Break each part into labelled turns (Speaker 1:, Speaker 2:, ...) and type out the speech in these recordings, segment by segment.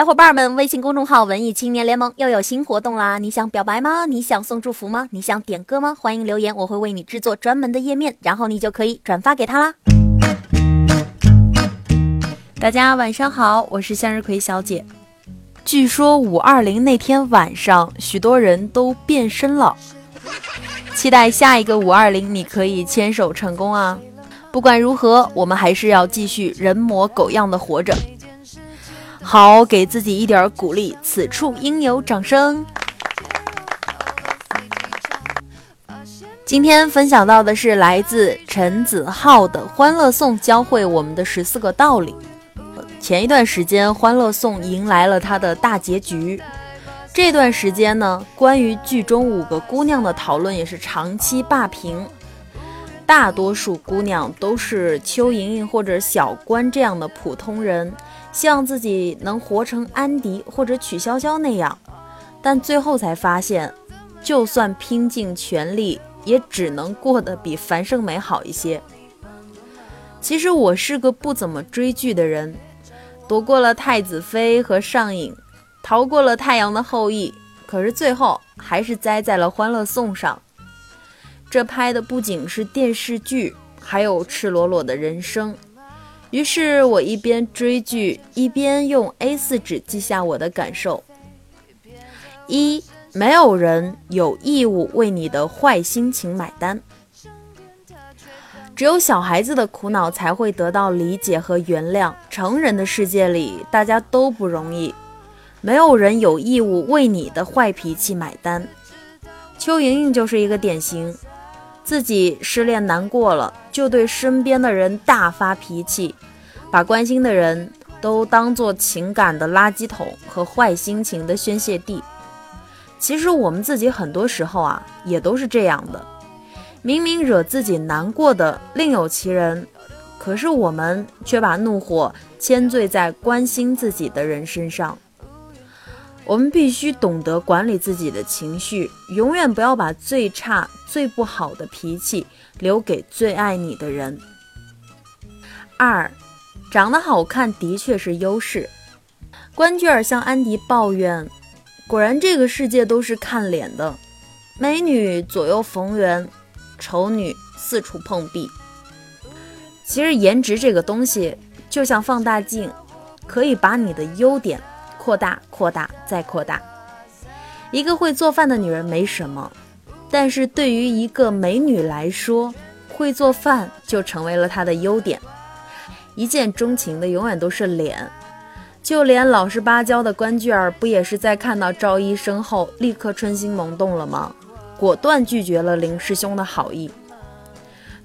Speaker 1: 小伙伴们，微信公众号“文艺青年联盟”又有新活动啦！你想表白吗？你想送祝福吗？你想点歌吗？欢迎留言，我会为你制作专门的页面，然后你就可以转发给他啦。大家晚上好，我是向日葵小姐。据说五二零那天晚上，许多人都变身了。期待下一个五二零，你可以牵手成功啊！不管如何，我们还是要继续人模狗样的活着。好，给自己一点鼓励，此处应有掌声。今天分享到的是来自陈子浩的《欢乐颂》，教会我们的十四个道理。前一段时间，《欢乐颂》迎来了它的大结局。这段时间呢，关于剧中五个姑娘的讨论也是长期霸屏。大多数姑娘都是邱莹莹或者小关这样的普通人，希望自己能活成安迪或者曲筱绡那样，但最后才发现，就算拼尽全力，也只能过得比樊胜美好一些。其实我是个不怎么追剧的人，躲过了太子妃和上瘾，逃过了太阳的后裔，可是最后还是栽在了欢乐颂上。这拍的不仅是电视剧，还有赤裸裸的人生。于是我一边追剧，一边用 A4 纸记下我的感受：一，没有人有义务为你的坏心情买单。只有小孩子的苦恼才会得到理解和原谅。成人的世界里，大家都不容易，没有人有义务为你的坏脾气买单。邱莹莹就是一个典型。自己失恋难过了，就对身边的人大发脾气，把关心的人都当做情感的垃圾桶和坏心情的宣泄地。其实我们自己很多时候啊，也都是这样的。明明惹自己难过的另有其人，可是我们却把怒火迁罪在关心自己的人身上。我们必须懂得管理自己的情绪，永远不要把最差、最不好的脾气留给最爱你的人。二，长得好看的确是优势。关雎尔向安迪抱怨：“果然这个世界都是看脸的，美女左右逢源，丑女四处碰壁。”其实颜值这个东西就像放大镜，可以把你的优点。扩大，扩大，再扩大。一个会做饭的女人没什么，但是对于一个美女来说，会做饭就成为了她的优点。一见钟情的永远都是脸，就连老实巴交的关雎尔，不也是在看到赵医生后立刻春心萌动了吗？果断拒绝了林师兄的好意。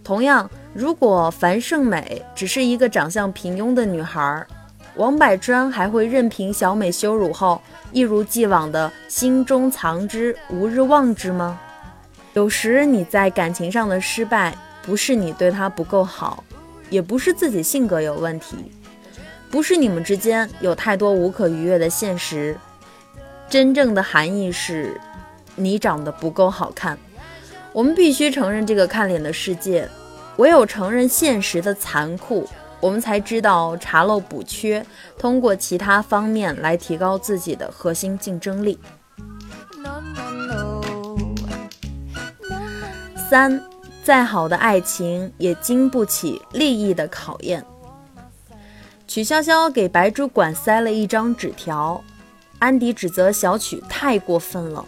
Speaker 1: 同样，如果樊胜美只是一个长相平庸的女孩，王柏川还会任凭小美羞辱后，一如既往的心中藏之，无日忘之吗？有时你在感情上的失败，不是你对他不够好，也不是自己性格有问题，不是你们之间有太多无可逾越的现实，真正的含义是，你长得不够好看。我们必须承认这个看脸的世界，唯有承认现实的残酷。我们才知道查漏补缺，通过其他方面来提高自己的核心竞争力。三，再好的爱情也经不起利益的考验。曲筱绡给白主管塞了一张纸条，安迪指责小曲太过分了，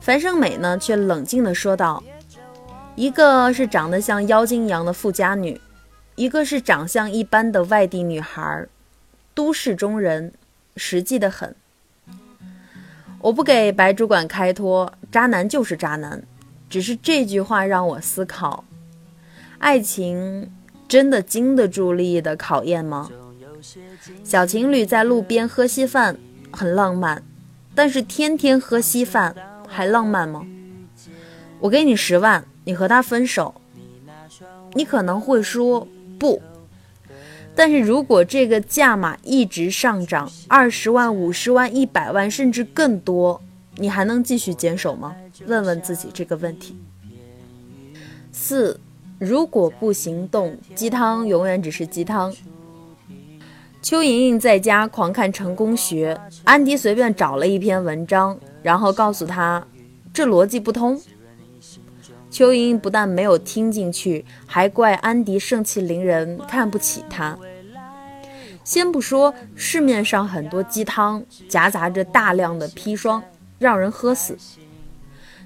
Speaker 1: 樊胜美呢却冷静地说道：“一个是长得像妖精一样的富家女。”一个是长相一般的外地女孩，都市中人，实际的很。我不给白主管开脱，渣男就是渣男。只是这句话让我思考：爱情真的经得住利益的考验吗？小情侣在路边喝稀饭很浪漫，但是天天喝稀饭还浪漫吗？我给你十万，你和他分手，你可能会说。不，但是如果这个价码一直上涨，二十万、五十万、一百万，甚至更多，你还能继续坚守吗？问问自己这个问题。四，如果不行动，鸡汤永远只是鸡汤。邱莹莹在家狂看成功学，安迪随便找了一篇文章，然后告诉他这逻辑不通。邱莹莹不但没有听进去，还怪安迪盛气凌人，看不起他。先不说市面上很多鸡汤夹杂着大量的砒霜，让人喝死。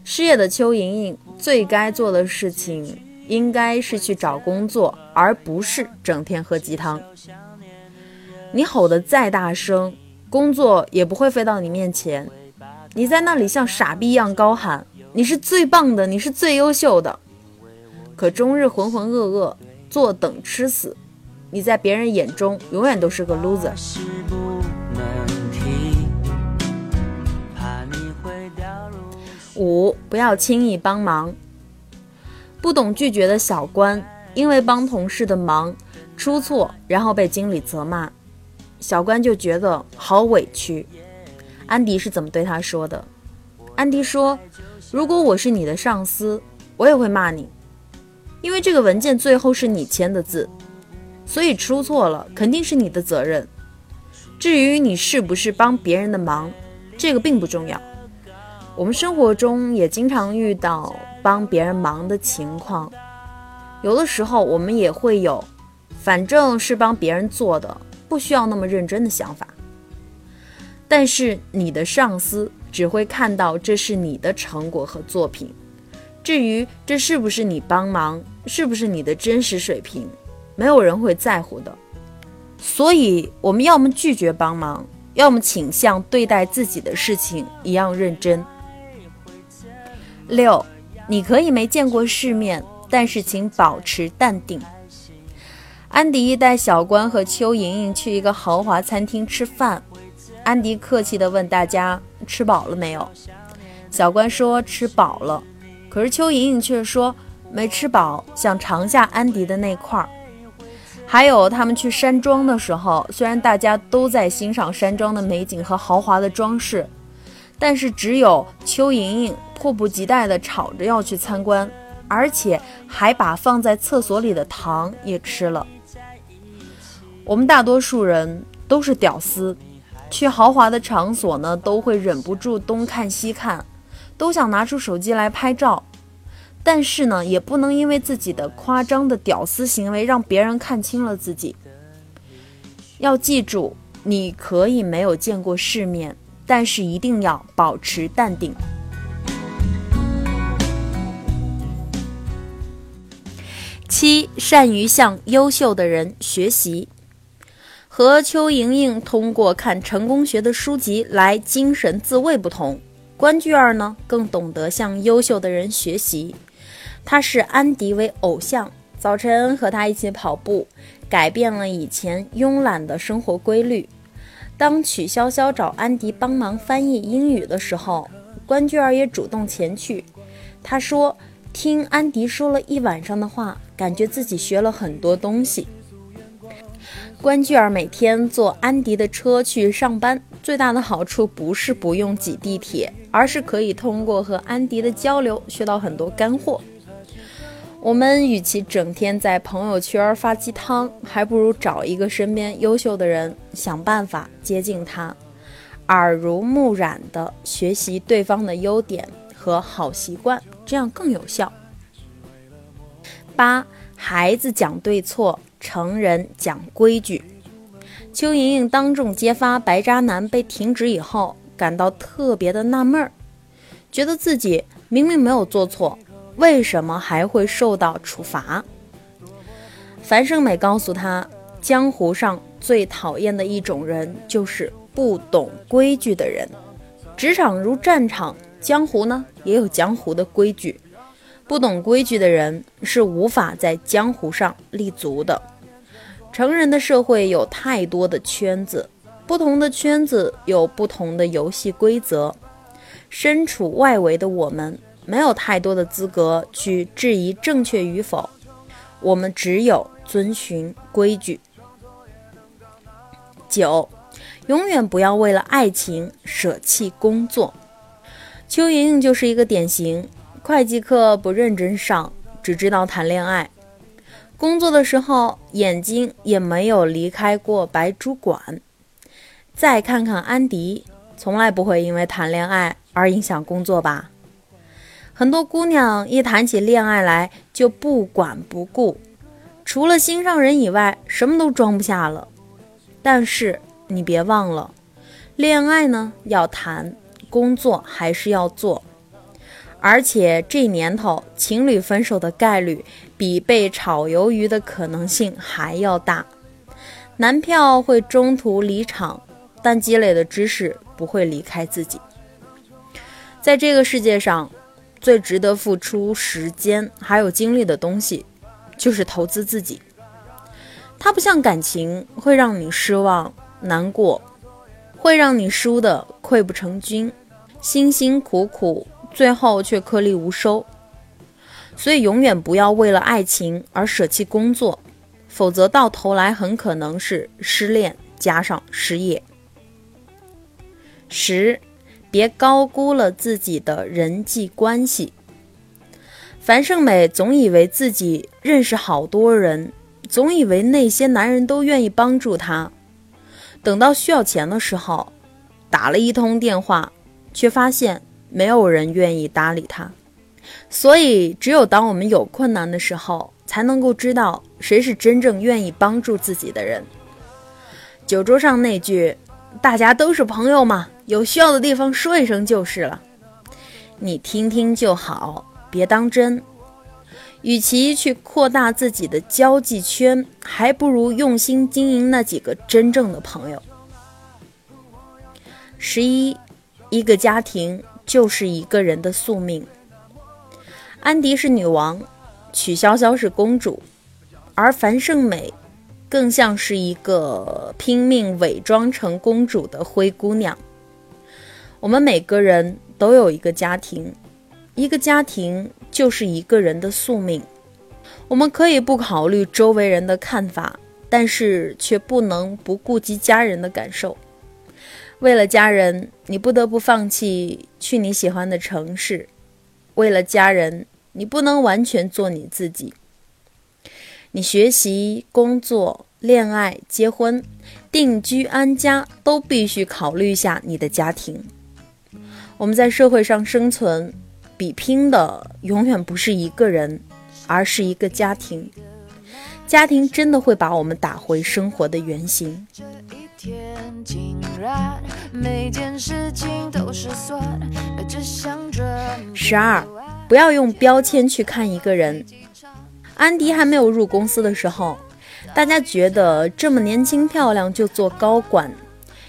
Speaker 1: 失业的邱莹莹最该做的事情，应该是去找工作，而不是整天喝鸡汤。你吼得再大声，工作也不会飞到你面前。你在那里像傻逼一样高喊：“你是最棒的，你是最优秀的。”可终日浑浑噩噩，坐等吃死。你在别人眼中永远都是个 loser。五，不要轻易帮忙。不懂拒绝的小关，因为帮同事的忙出错，然后被经理责骂。小关就觉得好委屈。安迪是怎么对他说的？安迪说：“如果我是你的上司，我也会骂你，因为这个文件最后是你签的字，所以出错了肯定是你的责任。至于你是不是帮别人的忙，这个并不重要。我们生活中也经常遇到帮别人忙的情况，有的时候我们也会有，反正是帮别人做的。”不需要那么认真的想法，但是你的上司只会看到这是你的成果和作品，至于这是不是你帮忙，是不是你的真实水平，没有人会在乎的。所以，我们要么拒绝帮忙，要么倾向对待自己的事情一样认真。六，你可以没见过世面，但是请保持淡定。安迪带小关和邱莹莹去一个豪华餐厅吃饭。安迪客气地问大家：“吃饱了没有？”小关说：“吃饱了。”可是邱莹莹却说：“没吃饱，想尝下安迪的那块儿。”还有他们去山庄的时候，虽然大家都在欣赏山庄的美景和豪华的装饰，但是只有邱莹莹迫不及待地吵着要去参观，而且还把放在厕所里的糖也吃了。我们大多数人都是屌丝，去豪华的场所呢，都会忍不住东看西看，都想拿出手机来拍照。但是呢，也不能因为自己的夸张的屌丝行为，让别人看清了自己。要记住，你可以没有见过世面，但是一定要保持淡定。七，善于向优秀的人学习。和邱莹莹通过看成功学的书籍来精神自慰不同，关雎尔呢更懂得向优秀的人学习。他视安迪为偶像，早晨和他一起跑步，改变了以前慵懒的生活规律。当曲筱绡找安迪帮忙翻译英语的时候，关雎尔也主动前去。他说：“听安迪说了一晚上的话，感觉自己学了很多东西。”关雎尔每天坐安迪的车去上班，最大的好处不是不用挤地铁，而是可以通过和安迪的交流学到很多干货。我们与其整天在朋友圈发鸡汤，还不如找一个身边优秀的人，想办法接近他，耳濡目染的学习对方的优点和好习惯，这样更有效。八，孩子讲对错。成人讲规矩，邱莹莹当众揭发白渣男被停职以后，感到特别的纳闷儿，觉得自己明明没有做错，为什么还会受到处罚？樊胜美告诉他，江湖上最讨厌的一种人就是不懂规矩的人。职场如战场，江湖呢也有江湖的规矩，不懂规矩的人是无法在江湖上立足的。成人的社会有太多的圈子，不同的圈子有不同的游戏规则。身处外围的我们，没有太多的资格去质疑正确与否，我们只有遵循规矩。九，永远不要为了爱情舍弃工作。邱莹莹就是一个典型，会计课不认真上，只知道谈恋爱。工作的时候眼睛也没有离开过白主管。再看看安迪，从来不会因为谈恋爱而影响工作吧？很多姑娘一谈起恋爱来就不管不顾，除了心上人以外，什么都装不下了。但是你别忘了，恋爱呢要谈，工作还是要做。而且这年头，情侣分手的概率比被炒鱿鱼的可能性还要大。男票会中途离场，但积累的知识不会离开自己。在这个世界上。最值得付出时间还有精力的东西，就是投资自己。它不像感情，会让你失望、难过，会让你输的溃不成军，辛辛苦苦，最后却颗粒无收。所以，永远不要为了爱情而舍弃工作，否则到头来很可能是失恋加上失业。十。别高估了自己的人际关系。樊胜美总以为自己认识好多人，总以为那些男人都愿意帮助她。等到需要钱的时候，打了一通电话，却发现没有人愿意搭理他。所以，只有当我们有困难的时候，才能够知道谁是真正愿意帮助自己的人。酒桌上那句“大家都是朋友嘛”。有需要的地方说一声就是了，你听听就好，别当真。与其去扩大自己的交际圈，还不如用心经营那几个真正的朋友。十一，一个家庭就是一个人的宿命。安迪是女王，曲筱绡是公主，而樊胜美更像是一个拼命伪装成公主的灰姑娘。我们每个人都有一个家庭，一个家庭就是一个人的宿命。我们可以不考虑周围人的看法，但是却不能不顾及家人的感受。为了家人，你不得不放弃去你喜欢的城市；为了家人，你不能完全做你自己。你学习、工作、恋爱、结婚、定居安家，都必须考虑一下你的家庭。我们在社会上生存，比拼的永远不是一个人，而是一个家庭。家庭真的会把我们打回生活的原形。十二，不要用标签去看一个人。安迪还没有入公司的时候，大家觉得这么年轻漂亮就做高管，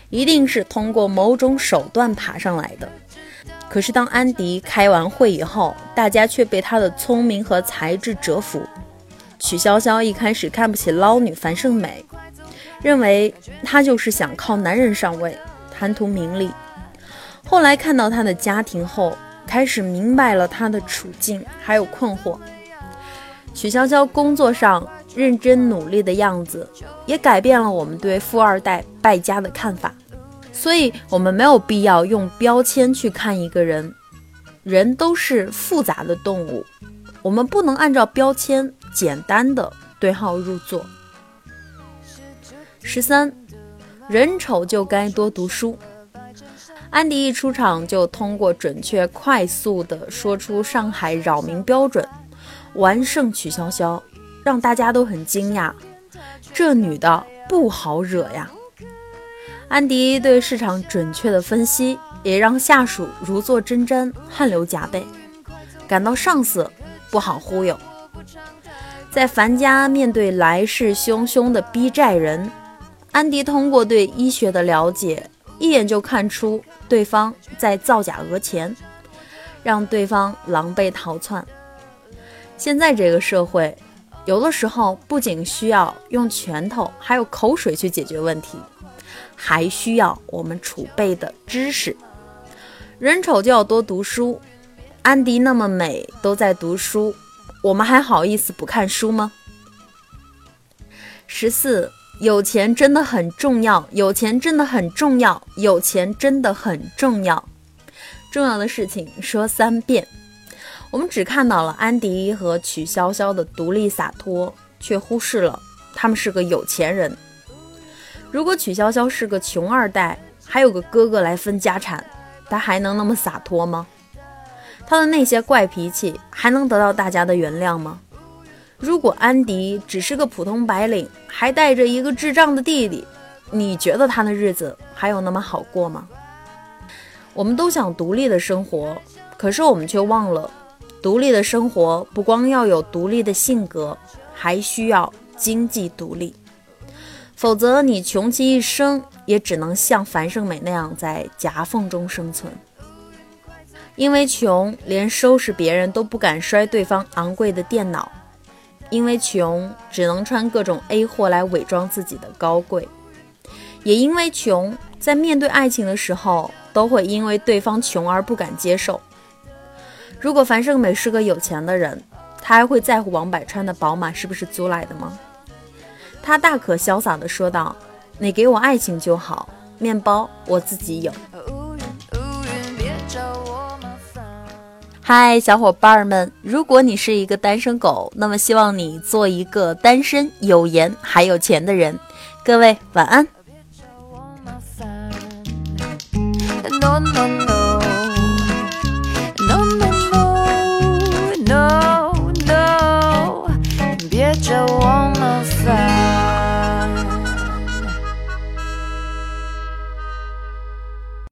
Speaker 1: 一定是通过某种手段爬上来的。可是，当安迪开完会以后，大家却被他的聪明和才智折服。曲筱绡一开始看不起捞女樊胜美，认为她就是想靠男人上位，贪图名利。后来看到她的家庭后，开始明白了她的处境，还有困惑。曲筱绡工作上认真努力的样子，也改变了我们对富二代败家的看法。所以，我们没有必要用标签去看一个人。人都是复杂的动物，我们不能按照标签简单的对号入座。十三，人丑就该多读书。安迪一出场就通过准确、快速的说出上海扰民标准，完胜曲筱绡，让大家都很惊讶。这女的不好惹呀。安迪对市场准确的分析，也让下属如坐针毡、汗流浃背，感到上司不好忽悠。在樊家面对来势汹汹的逼债人，安迪通过对医学的了解，一眼就看出对方在造假讹钱，让对方狼狈逃窜。现在这个社会，有的时候不仅需要用拳头，还有口水去解决问题。还需要我们储备的知识。人丑就要多读书。安迪那么美，都在读书，我们还好意思不看书吗？十四，有钱真的很重要，有钱真的很重要，有钱真的很重要。重要的事情说三遍。我们只看到了安迪和曲筱绡的独立洒脱，却忽视了他们是个有钱人。如果曲筱绡是个穷二代，还有个哥哥来分家产，她还能那么洒脱吗？她的那些怪脾气还能得到大家的原谅吗？如果安迪只是个普通白领，还带着一个智障的弟弟，你觉得他的日子还有那么好过吗？我们都想独立的生活，可是我们却忘了，独立的生活不光要有独立的性格，还需要经济独立。否则，你穷其一生也只能像樊胜美那样在夹缝中生存。因为穷，连收拾别人都不敢摔对方昂贵的电脑；因为穷，只能穿各种 A 货来伪装自己的高贵；也因为穷，在面对爱情的时候，都会因为对方穷而不敢接受。如果樊胜美是个有钱的人，他还会在乎王百川的宝马是不是租来的吗？他大可潇洒地说道：“你给我爱情就好，面包我自己有。”嗨，小伙伴们，如果你是一个单身狗，那么希望你做一个单身、有颜还有钱的人。各位晚安。